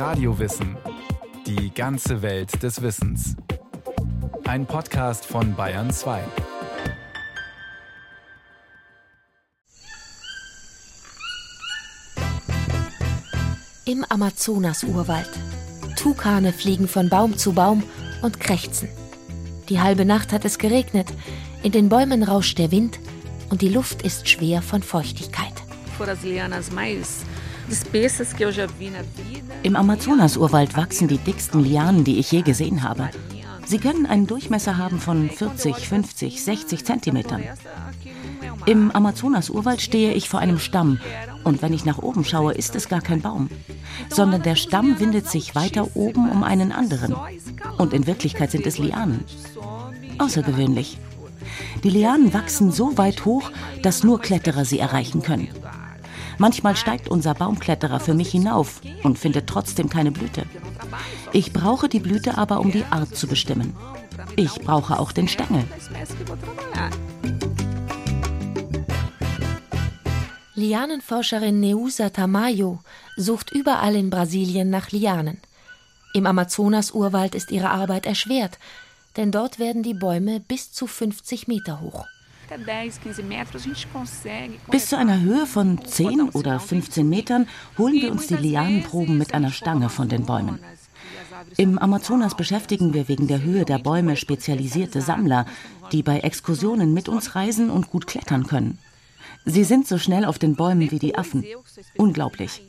Radiowissen. Die ganze Welt des Wissens. Ein Podcast von Bayern 2. Im Amazonas-Urwald. Tukane fliegen von Baum zu Baum und krächzen. Die halbe Nacht hat es geregnet, in den Bäumen rauscht der Wind und die Luft ist schwer von Feuchtigkeit. Im Amazonas-Urwald wachsen die dicksten Lianen, die ich je gesehen habe. Sie können einen Durchmesser haben von 40, 50, 60 Zentimetern. Im Amazonas-Urwald stehe ich vor einem Stamm und wenn ich nach oben schaue, ist es gar kein Baum, sondern der Stamm windet sich weiter oben um einen anderen. Und in Wirklichkeit sind es Lianen. Außergewöhnlich. Die Lianen wachsen so weit hoch, dass nur Kletterer sie erreichen können. Manchmal steigt unser Baumkletterer für mich hinauf und findet trotzdem keine Blüte. Ich brauche die Blüte aber, um die Art zu bestimmen. Ich brauche auch den Stängel. Lianenforscherin Neusa Tamayo sucht überall in Brasilien nach Lianen. Im Amazonas-Urwald ist ihre Arbeit erschwert, denn dort werden die Bäume bis zu 50 Meter hoch. Bis zu einer Höhe von 10 oder 15 Metern holen wir uns die Lianenproben mit einer Stange von den Bäumen. Im Amazonas beschäftigen wir wegen der Höhe der Bäume spezialisierte Sammler, die bei Exkursionen mit uns reisen und gut klettern können. Sie sind so schnell auf den Bäumen wie die Affen. Unglaublich.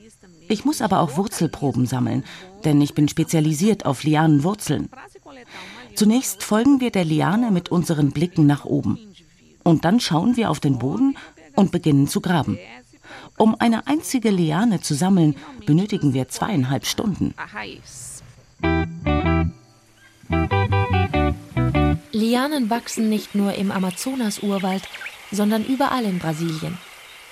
Ich muss aber auch Wurzelproben sammeln, denn ich bin spezialisiert auf Lianenwurzeln. Zunächst folgen wir der Liane mit unseren Blicken nach oben. Und dann schauen wir auf den Boden und beginnen zu graben. Um eine einzige Liane zu sammeln, benötigen wir zweieinhalb Stunden. Lianen wachsen nicht nur im Amazonas-Urwald, sondern überall in Brasilien.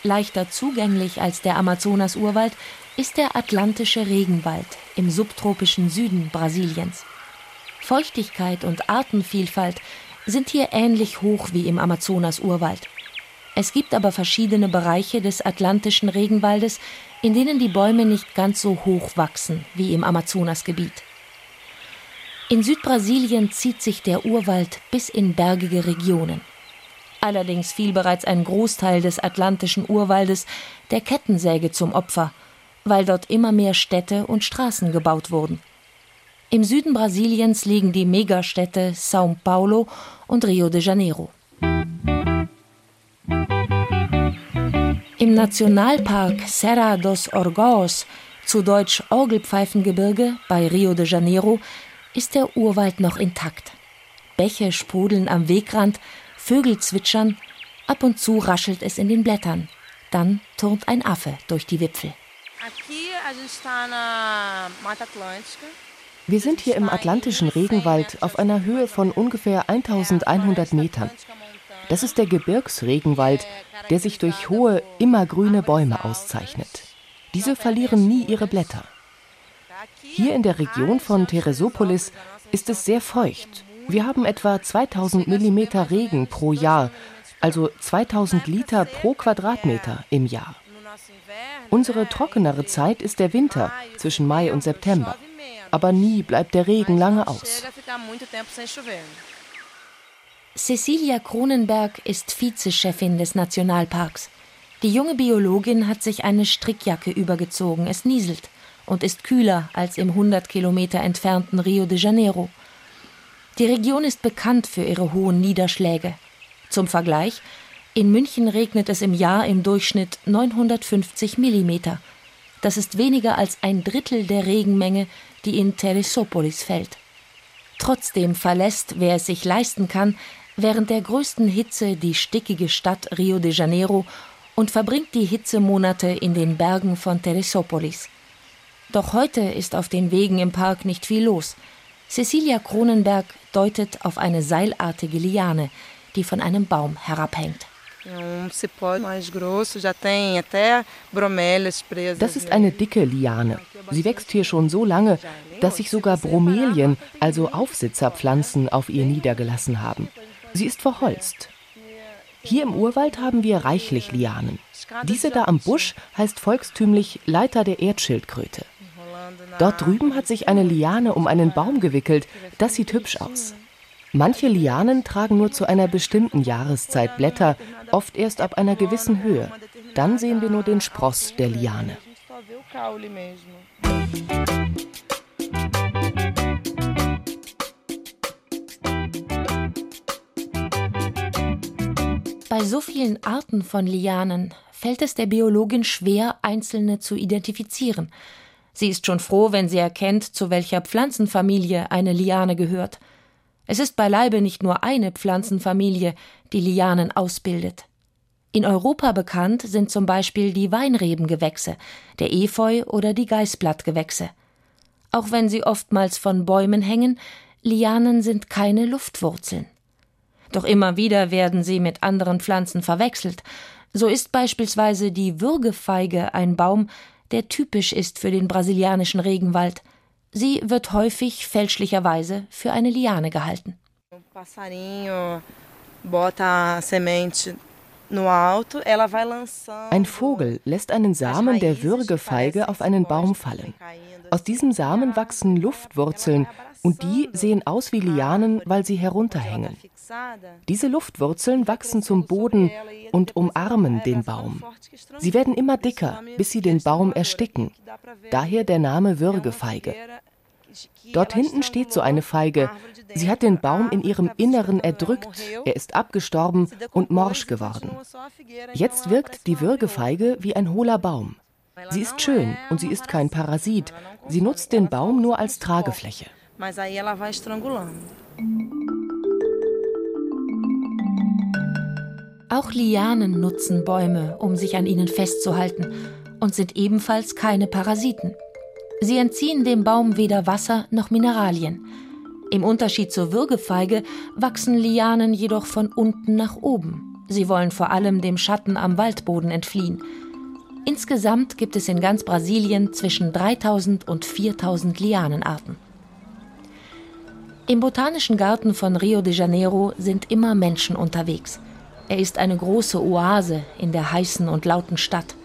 Leichter zugänglich als der Amazonas-Urwald ist der atlantische Regenwald im subtropischen Süden Brasiliens. Feuchtigkeit und Artenvielfalt sind hier ähnlich hoch wie im Amazonas-Urwald. Es gibt aber verschiedene Bereiche des atlantischen Regenwaldes, in denen die Bäume nicht ganz so hoch wachsen wie im Amazonasgebiet. In Südbrasilien zieht sich der Urwald bis in bergige Regionen. Allerdings fiel bereits ein Großteil des atlantischen Urwaldes der Kettensäge zum Opfer, weil dort immer mehr Städte und Straßen gebaut wurden. Im Süden Brasiliens liegen die Megastädte São Paulo und Rio de Janeiro. Im Nationalpark Serra dos Orgãos, zu Deutsch Orgelpfeifengebirge bei Rio de Janeiro, ist der Urwald noch intakt. Bäche sprudeln am Wegrand, Vögel zwitschern, ab und zu raschelt es in den Blättern. Dann turnt ein Affe durch die Wipfel. Wir sind hier im atlantischen Regenwald auf einer Höhe von ungefähr 1100 Metern. Das ist der Gebirgsregenwald, der sich durch hohe, immergrüne Bäume auszeichnet. Diese verlieren nie ihre Blätter. Hier in der Region von Teresopolis ist es sehr feucht wir haben etwa 2000 Millimeter Regen pro Jahr, also 2000 Liter pro Quadratmeter im Jahr. Unsere trockenere Zeit ist der Winter zwischen Mai und September. Aber nie bleibt der Regen lange aus. Cecilia Kronenberg ist Vizechefin des Nationalparks. Die junge Biologin hat sich eine Strickjacke übergezogen. Es nieselt und ist kühler als im 100 Kilometer entfernten Rio de Janeiro. Die Region ist bekannt für ihre hohen Niederschläge. Zum Vergleich, in München regnet es im Jahr im Durchschnitt 950 Millimeter. Das ist weniger als ein Drittel der Regenmenge, die in Teresopolis fällt. Trotzdem verlässt, wer es sich leisten kann, während der größten Hitze die stickige Stadt Rio de Janeiro und verbringt die Hitzemonate in den Bergen von Teresopolis. Doch heute ist auf den Wegen im Park nicht viel los. Cecilia Kronenberg deutet auf eine seilartige Liane, die von einem Baum herabhängt. Das ist eine dicke Liane. Sie wächst hier schon so lange, dass sich sogar Bromelien, also Aufsitzerpflanzen, auf ihr niedergelassen haben. Sie ist verholzt. Hier im Urwald haben wir reichlich Lianen. Diese da am Busch heißt volkstümlich Leiter der Erdschildkröte. Dort drüben hat sich eine Liane um einen Baum gewickelt. Das sieht hübsch aus. Manche Lianen tragen nur zu einer bestimmten Jahreszeit Blätter, oft erst ab einer gewissen Höhe. Dann sehen wir nur den Spross der Liane. Bei so vielen Arten von Lianen fällt es der Biologin schwer, einzelne zu identifizieren. Sie ist schon froh, wenn sie erkennt, zu welcher Pflanzenfamilie eine Liane gehört. Es ist beileibe nicht nur eine Pflanzenfamilie, die Lianen ausbildet. In Europa bekannt sind zum Beispiel die Weinrebengewächse, der Efeu oder die Geißblattgewächse. Auch wenn sie oftmals von Bäumen hängen, Lianen sind keine Luftwurzeln. Doch immer wieder werden sie mit anderen Pflanzen verwechselt. So ist beispielsweise die Würgefeige ein Baum, der typisch ist für den brasilianischen Regenwald. Sie wird häufig fälschlicherweise für eine Liane gehalten. Ein Vogel lässt einen Samen der Würgefeige auf einen Baum fallen. Aus diesem Samen wachsen Luftwurzeln und die sehen aus wie Lianen, weil sie herunterhängen. Diese Luftwurzeln wachsen zum Boden und umarmen den Baum. Sie werden immer dicker, bis sie den Baum ersticken. Daher der Name Würgefeige. Dort hinten steht so eine Feige. Sie hat den Baum in ihrem Inneren erdrückt, er ist abgestorben und morsch geworden. Jetzt wirkt die Würgefeige wie ein hohler Baum. Sie ist schön und sie ist kein Parasit. Sie nutzt den Baum nur als Tragefläche. Auch Lianen nutzen Bäume, um sich an ihnen festzuhalten und sind ebenfalls keine Parasiten. Sie entziehen dem Baum weder Wasser noch Mineralien. Im Unterschied zur Würgefeige wachsen Lianen jedoch von unten nach oben. Sie wollen vor allem dem Schatten am Waldboden entfliehen. Insgesamt gibt es in ganz Brasilien zwischen 3000 und 4000 Lianenarten. Im Botanischen Garten von Rio de Janeiro sind immer Menschen unterwegs. Er ist eine große Oase in der heißen und lauten Stadt.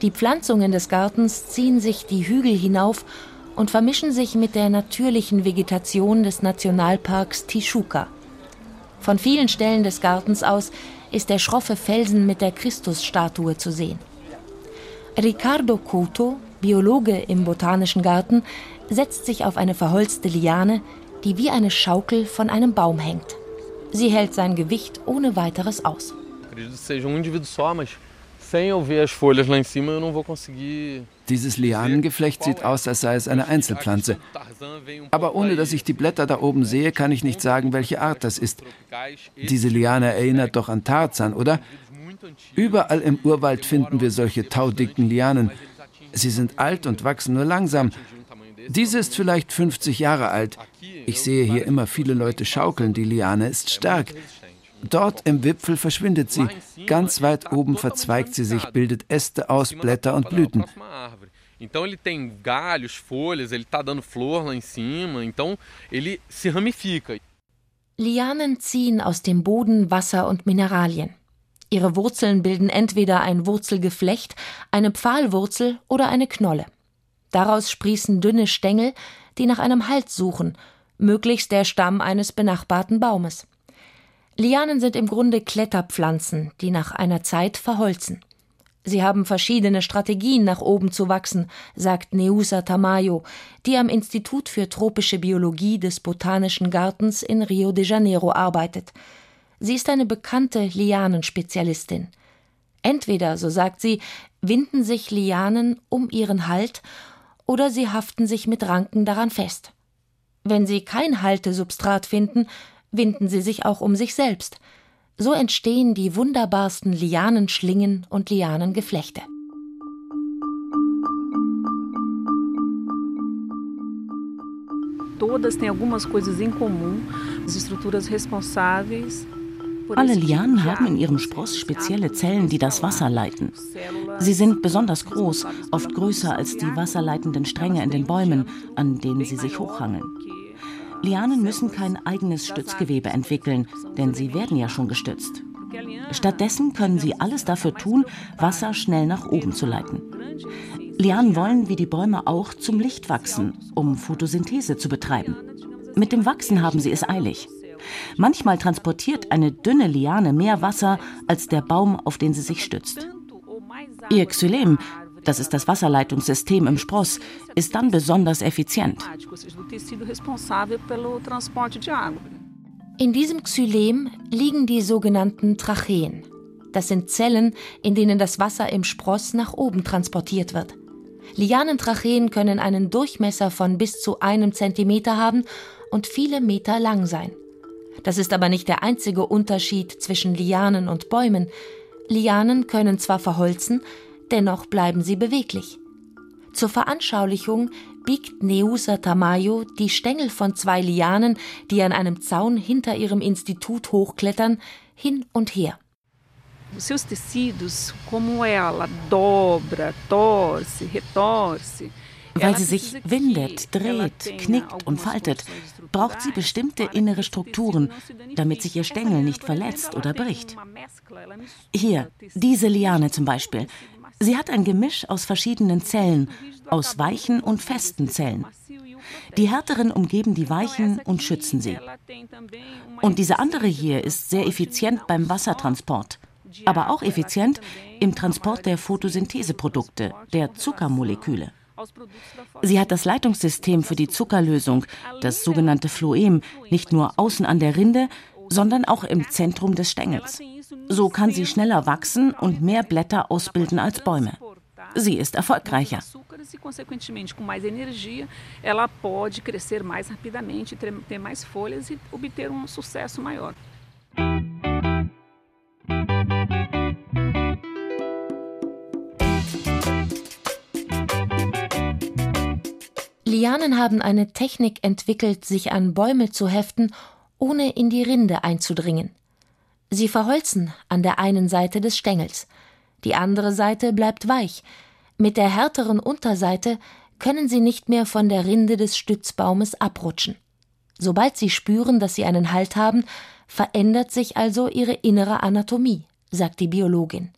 Die Pflanzungen des Gartens ziehen sich die Hügel hinauf und vermischen sich mit der natürlichen Vegetation des Nationalparks Tijuca. Von vielen Stellen des Gartens aus ist der schroffe Felsen mit der Christusstatue zu sehen. Ricardo Couto, Biologe im Botanischen Garten, setzt sich auf eine verholzte Liane, die wie eine Schaukel von einem Baum hängt. Sie hält sein Gewicht ohne weiteres aus. Dieses Lianengeflecht sieht aus, als sei es eine Einzelpflanze. Aber ohne dass ich die Blätter da oben sehe, kann ich nicht sagen, welche Art das ist. Diese Liane erinnert doch an Tarzan, oder? Überall im Urwald finden wir solche taudicken Lianen. Sie sind alt und wachsen nur langsam. Diese ist vielleicht 50 Jahre alt. Ich sehe hier immer viele Leute schaukeln. Die Liane ist stark. Dort im Wipfel verschwindet sie. Ganz weit oben verzweigt sie sich, bildet Äste aus, Blätter und Blüten. Então ele tem galhos, folhas, ele está dando flor lá em cima, então ele se ramifica. Lianen ziehen aus dem Boden Wasser und Mineralien. Ihre Wurzeln bilden entweder ein Wurzelgeflecht, eine Pfahlwurzel oder eine Knolle. Daraus sprießen dünne Stängel, die nach einem Halt suchen, möglichst der Stamm eines benachbarten Baumes. Lianen sind im Grunde Kletterpflanzen, die nach einer Zeit verholzen. Sie haben verschiedene Strategien, nach oben zu wachsen, sagt Neusa Tamayo, die am Institut für tropische Biologie des Botanischen Gartens in Rio de Janeiro arbeitet. Sie ist eine bekannte Lianenspezialistin. Entweder, so sagt sie, winden sich Lianen um ihren Halt oder sie haften sich mit Ranken daran fest. Wenn sie kein Haltesubstrat finden, winden sie sich auch um sich selbst. So entstehen die wunderbarsten Lianenschlingen und Lianengeflechte. Todas têm algumas coisas em comum. As estruturas responsáveis alle Lianen haben in ihrem Spross spezielle Zellen, die das Wasser leiten. Sie sind besonders groß, oft größer als die wasserleitenden Stränge in den Bäumen, an denen sie sich hochhangeln. Lianen müssen kein eigenes Stützgewebe entwickeln, denn sie werden ja schon gestützt. Stattdessen können sie alles dafür tun, Wasser schnell nach oben zu leiten. Lianen wollen wie die Bäume auch zum Licht wachsen, um Photosynthese zu betreiben. Mit dem Wachsen haben sie es eilig. Manchmal transportiert eine dünne Liane mehr Wasser als der Baum, auf den sie sich stützt. Ihr Xylem, das ist das Wasserleitungssystem im Spross, ist dann besonders effizient. In diesem Xylem liegen die sogenannten Tracheen. Das sind Zellen, in denen das Wasser im Spross nach oben transportiert wird. Lianentracheen können einen Durchmesser von bis zu einem Zentimeter haben und viele Meter lang sein. Das ist aber nicht der einzige Unterschied zwischen Lianen und Bäumen. Lianen können zwar verholzen, dennoch bleiben sie beweglich. Zur Veranschaulichung biegt Neusa Tamayo die Stängel von zwei Lianen, die an einem Zaun hinter ihrem Institut hochklettern, hin und her. seus tecidos, como ela dobra, torce, retorce, weil sie sich windet, dreht, knickt und faltet, braucht sie bestimmte innere Strukturen, damit sich ihr Stängel nicht verletzt oder bricht. Hier, diese Liane zum Beispiel. Sie hat ein Gemisch aus verschiedenen Zellen, aus weichen und festen Zellen. Die härteren umgeben die weichen und schützen sie. Und diese andere hier ist sehr effizient beim Wassertransport, aber auch effizient im Transport der Photosyntheseprodukte, der Zuckermoleküle. Sie hat das Leitungssystem für die Zuckerlösung, das sogenannte Phloem, nicht nur außen an der Rinde, sondern auch im Zentrum des Stängels. So kann sie schneller wachsen und mehr Blätter ausbilden als Bäume. Sie ist erfolgreicher. Lianen haben eine Technik entwickelt, sich an Bäume zu heften, ohne in die Rinde einzudringen. Sie verholzen an der einen Seite des Stängels, die andere Seite bleibt weich. Mit der härteren Unterseite können sie nicht mehr von der Rinde des Stützbaumes abrutschen. Sobald sie spüren, dass sie einen Halt haben, verändert sich also ihre innere Anatomie, sagt die Biologin.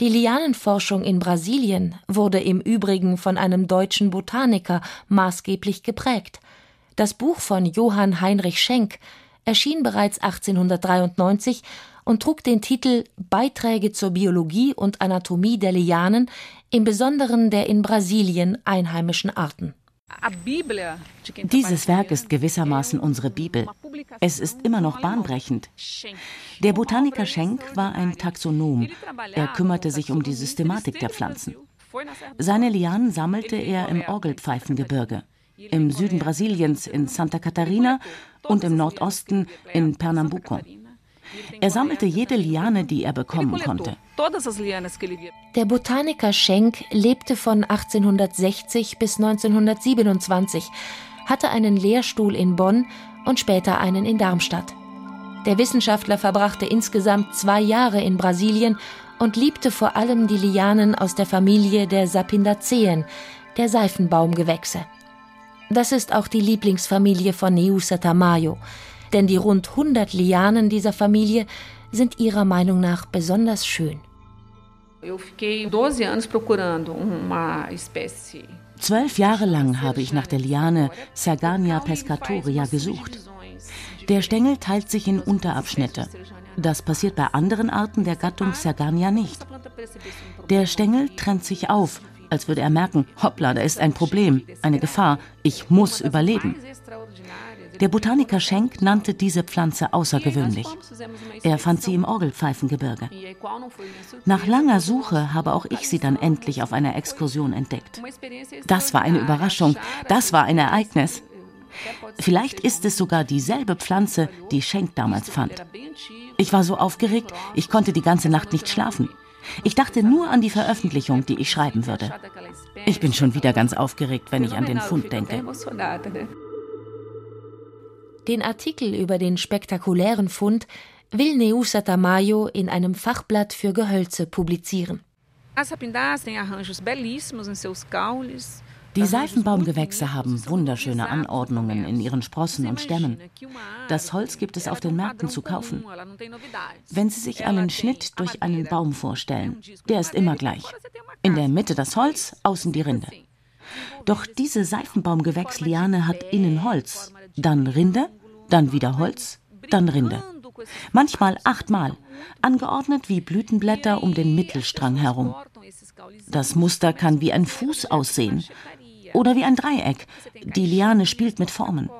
Die Lianenforschung in Brasilien wurde im Übrigen von einem deutschen Botaniker maßgeblich geprägt. Das Buch von Johann Heinrich Schenk erschien bereits 1893 und trug den Titel Beiträge zur Biologie und Anatomie der Lianen, im Besonderen der in Brasilien einheimischen Arten. Dieses Werk ist gewissermaßen unsere Bibel. Es ist immer noch bahnbrechend. Der Botaniker Schenk war ein Taxonom. Er kümmerte sich um die Systematik der Pflanzen. Seine Lianen sammelte er im Orgelpfeifengebirge, im Süden Brasiliens in Santa Catarina und im Nordosten in Pernambuco. Er sammelte jede Liane, die er bekommen konnte. Der Botaniker Schenk lebte von 1860 bis 1927, hatte einen Lehrstuhl in Bonn und später einen in Darmstadt. Der Wissenschaftler verbrachte insgesamt zwei Jahre in Brasilien und liebte vor allem die Lianen aus der Familie der Sapindaceen, der Seifenbaumgewächse. Das ist auch die Lieblingsfamilie von Neusa Tamayo, denn die rund 100 Lianen dieser Familie sind ihrer Meinung nach besonders schön. Zwölf Jahre lang habe ich nach der Liane Sergania pescatoria gesucht. Der Stängel teilt sich in Unterabschnitte. Das passiert bei anderen Arten der Gattung Sergania nicht. Der Stängel trennt sich auf, als würde er merken, hoppla, da ist ein Problem, eine Gefahr, ich muss überleben. Der Botaniker Schenk nannte diese Pflanze außergewöhnlich. Er fand sie im Orgelpfeifengebirge. Nach langer Suche habe auch ich sie dann endlich auf einer Exkursion entdeckt. Das war eine Überraschung, das war ein Ereignis. Vielleicht ist es sogar dieselbe Pflanze, die Schenk damals fand. Ich war so aufgeregt, ich konnte die ganze Nacht nicht schlafen. Ich dachte nur an die Veröffentlichung, die ich schreiben würde. Ich bin schon wieder ganz aufgeregt, wenn ich an den Fund denke. Den Artikel über den spektakulären Fund will Neusa Tamayo in einem Fachblatt für Gehölze publizieren. Die Seifenbaumgewächse haben wunderschöne Anordnungen in ihren Sprossen und Stämmen. Das Holz gibt es auf den Märkten zu kaufen. Wenn Sie sich einen Schnitt durch einen Baum vorstellen, der ist immer gleich. In der Mitte das Holz, außen die Rinde. Doch diese Seifenbaumgewächsliane hat innen Holz, dann Rinde, dann wieder Holz, dann Rinde. Manchmal achtmal, angeordnet wie Blütenblätter um den Mittelstrang herum. Das Muster kann wie ein Fuß aussehen oder wie ein Dreieck. Die Liane spielt mit Formen.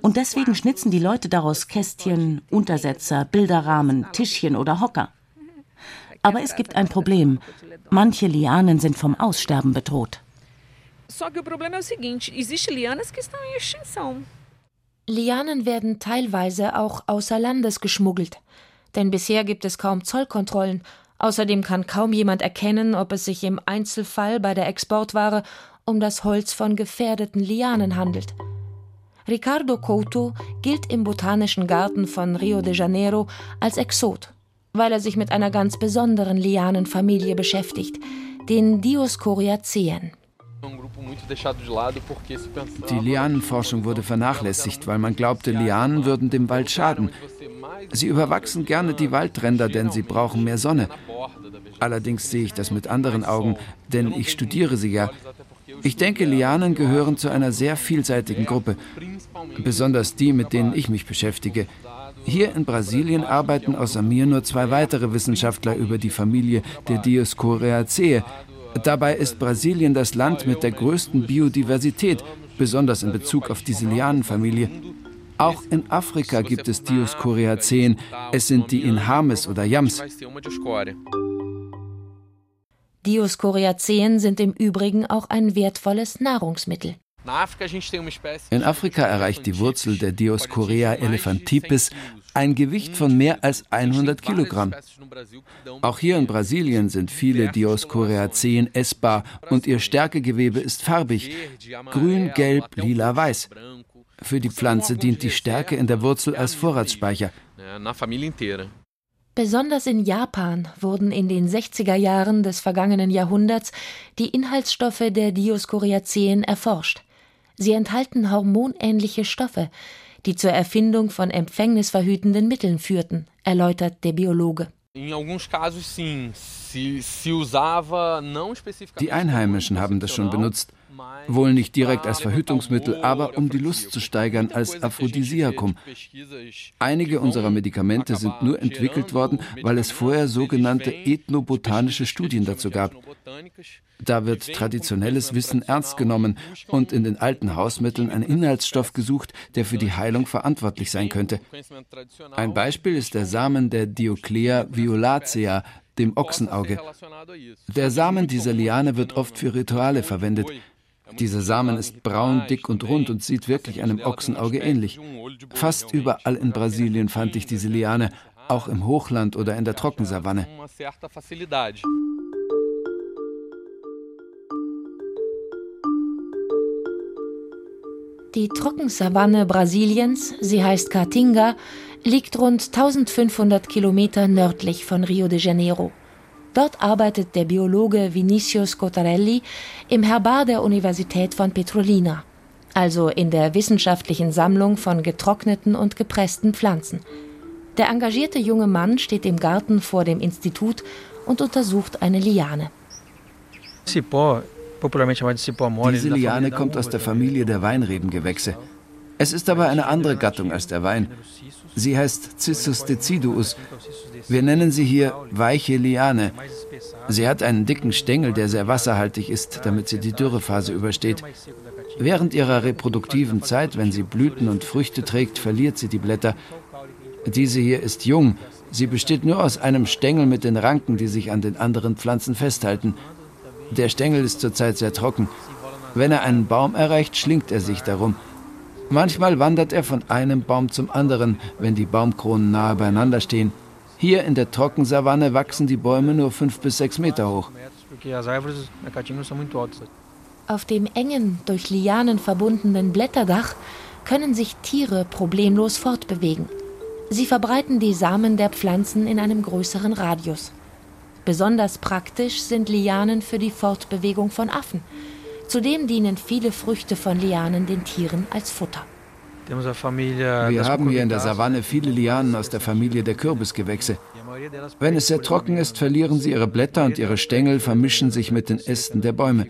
Und deswegen schnitzen die Leute daraus Kästchen, Untersetzer, Bilderrahmen, Tischchen oder Hocker. Aber es gibt ein Problem. Manche Lianen sind vom Aussterben bedroht. Lianen werden teilweise auch außer Landes geschmuggelt. Denn bisher gibt es kaum Zollkontrollen. Außerdem kann kaum jemand erkennen, ob es sich im Einzelfall bei der Exportware um das Holz von gefährdeten Lianen handelt. Ricardo Couto gilt im Botanischen Garten von Rio de Janeiro als Exot, weil er sich mit einer ganz besonderen Lianenfamilie beschäftigt, den Dioscoriaceen. Die Lianenforschung wurde vernachlässigt, weil man glaubte, Lianen würden dem Wald schaden. Sie überwachsen gerne die Waldränder, denn sie brauchen mehr Sonne. Allerdings sehe ich das mit anderen Augen, denn ich studiere sie ja. Ich denke, Lianen gehören zu einer sehr vielseitigen Gruppe, besonders die, mit denen ich mich beschäftige. Hier in Brasilien arbeiten außer mir nur zwei weitere Wissenschaftler über die Familie der Dioscoreaceae. Dabei ist Brasilien das Land mit der größten Biodiversität, besonders in Bezug auf diese Lianenfamilie. Auch in Afrika gibt es Dioscoreaceen. Es sind die Inhames oder Yams. Dioscoriaceen sind im Übrigen auch ein wertvolles Nahrungsmittel. In Afrika erreicht die Wurzel der Dioscorea elephantipes ein Gewicht von mehr als 100 Kilogramm. Auch hier in Brasilien sind viele Dioscoreaceen essbar und ihr Stärkegewebe ist farbig, grün, gelb, lila, weiß. Für die Pflanze dient die Stärke in der Wurzel als Vorratsspeicher. Besonders in Japan wurden in den 60er Jahren des vergangenen Jahrhunderts die Inhaltsstoffe der Dioscoriaceen erforscht. Sie enthalten hormonähnliche Stoffe, die zur Erfindung von empfängnisverhütenden Mitteln führten, erläutert der Biologe. Die Einheimischen haben das schon benutzt. Wohl nicht direkt als Verhütungsmittel, aber um die Lust zu steigern als Aphrodisiakum. Einige unserer Medikamente sind nur entwickelt worden, weil es vorher sogenannte ethnobotanische Studien dazu gab. Da wird traditionelles Wissen ernst genommen und in den alten Hausmitteln ein Inhaltsstoff gesucht, der für die Heilung verantwortlich sein könnte. Ein Beispiel ist der Samen der Dioclea violacea, dem Ochsenauge. Der Samen dieser Liane wird oft für Rituale verwendet. Dieser Samen ist braun, dick und rund und sieht wirklich einem Ochsenauge ähnlich. Fast überall in Brasilien fand ich diese Liane, auch im Hochland oder in der Trockensavanne. Die Trockensavanne Brasiliens, sie heißt Caatinga, liegt rund 1500 Kilometer nördlich von Rio de Janeiro. Dort arbeitet der Biologe Vinicius Cottarelli im Herbar der Universität von Petrolina, also in der wissenschaftlichen Sammlung von getrockneten und gepressten Pflanzen. Der engagierte junge Mann steht im Garten vor dem Institut und untersucht eine Liane. Diese Liane kommt aus der Familie der Weinrebengewächse. Es ist aber eine andere Gattung als der Wein. Sie heißt Cissus deciduus. Wir nennen sie hier weiche Liane. Sie hat einen dicken Stängel, der sehr wasserhaltig ist, damit sie die Dürrephase übersteht. Während ihrer reproduktiven Zeit, wenn sie Blüten und Früchte trägt, verliert sie die Blätter. Diese hier ist jung. Sie besteht nur aus einem Stängel mit den Ranken, die sich an den anderen Pflanzen festhalten. Der Stängel ist zurzeit sehr trocken. Wenn er einen Baum erreicht, schlingt er sich darum. Manchmal wandert er von einem Baum zum anderen, wenn die Baumkronen nahe beieinander stehen. Hier in der Trockensavanne wachsen die Bäume nur fünf bis sechs Meter hoch. Auf dem engen, durch Lianen verbundenen Blätterdach können sich Tiere problemlos fortbewegen. Sie verbreiten die Samen der Pflanzen in einem größeren Radius. Besonders praktisch sind Lianen für die Fortbewegung von Affen. Zudem dienen viele Früchte von Lianen den Tieren als Futter. Wir haben hier in der Savanne viele Lianen aus der Familie der Kürbisgewächse. Wenn es sehr trocken ist, verlieren sie ihre Blätter und ihre Stängel vermischen sich mit den Ästen der Bäume.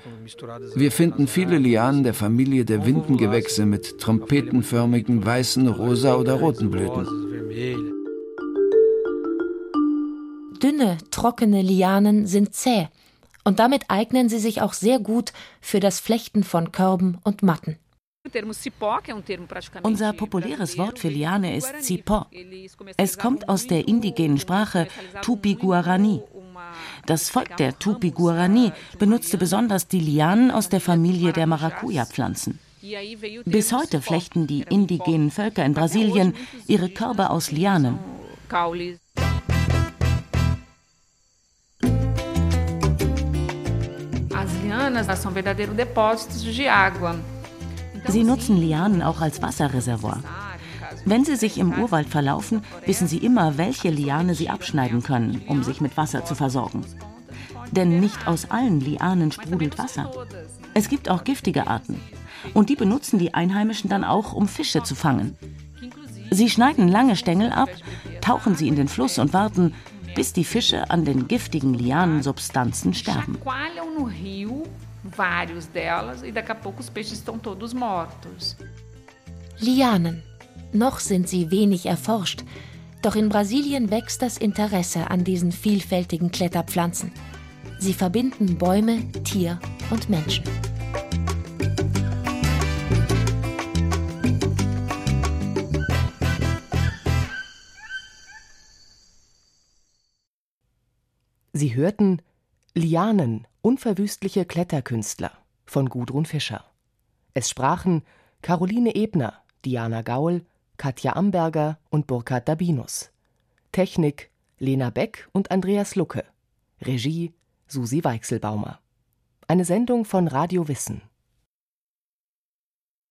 Wir finden viele Lianen der Familie der Windengewächse mit trompetenförmigen weißen, rosa oder roten Blüten. Dünne, trockene Lianen sind zäh und damit eignen sie sich auch sehr gut für das Flechten von Körben und Matten. Unser populäres Wort für Liane ist Cipó. Es kommt aus der indigenen Sprache Tupi-Guarani. Das Volk der Tupi-Guarani benutzte besonders die Lianen aus der Familie der Maracuja-Pflanzen. Bis heute flechten die indigenen Völker in Brasilien ihre Körbe aus Lianen. Sie nutzen Lianen auch als Wasserreservoir. Wenn Sie sich im Urwald verlaufen, wissen Sie immer, welche Liane Sie abschneiden können, um sich mit Wasser zu versorgen. Denn nicht aus allen Lianen sprudelt Wasser. Es gibt auch giftige Arten. Und die benutzen die Einheimischen dann auch, um Fische zu fangen. Sie schneiden lange Stängel ab, tauchen sie in den Fluss und warten, bis die Fische an den giftigen Lianensubstanzen sterben. Lianen. Noch sind sie wenig erforscht, doch in Brasilien wächst das Interesse an diesen vielfältigen Kletterpflanzen. Sie verbinden Bäume, Tier und Menschen. Sie hörten Lianen, unverwüstliche Kletterkünstler von Gudrun Fischer. Es sprachen Caroline Ebner, Diana Gaul, Katja Amberger und Burkhard Dabinus. Technik Lena Beck und Andreas Lucke. Regie Susi Weichselbaumer. Eine Sendung von Radio Wissen.